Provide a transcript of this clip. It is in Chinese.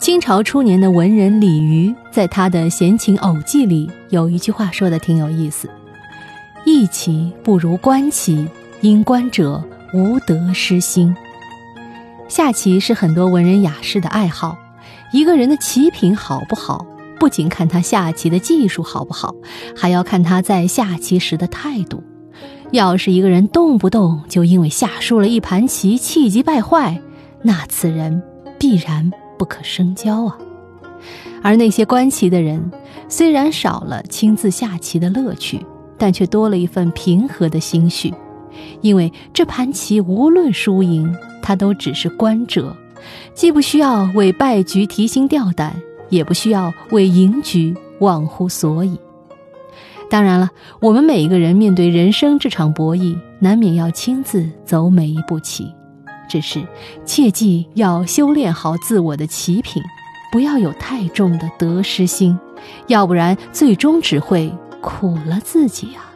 清朝初年的文人李渔在他的《闲情偶记》里有一句话说的挺有意思：“弈棋不如观棋，因观者无得失心。”下棋是很多文人雅士的爱好。一个人的棋品好不好，不仅看他下棋的技术好不好，还要看他在下棋时的态度。要是一个人动不动就因为下输了一盘棋气急败坏，那此人必然不可深交啊。而那些观棋的人，虽然少了亲自下棋的乐趣，但却多了一份平和的心绪，因为这盘棋无论输赢，他都只是观者。既不需要为败局提心吊胆，也不需要为赢局忘乎所以。当然了，我们每一个人面对人生这场博弈，难免要亲自走每一步棋。只是切记要修炼好自我的奇品，不要有太重的得失心，要不然最终只会苦了自己啊。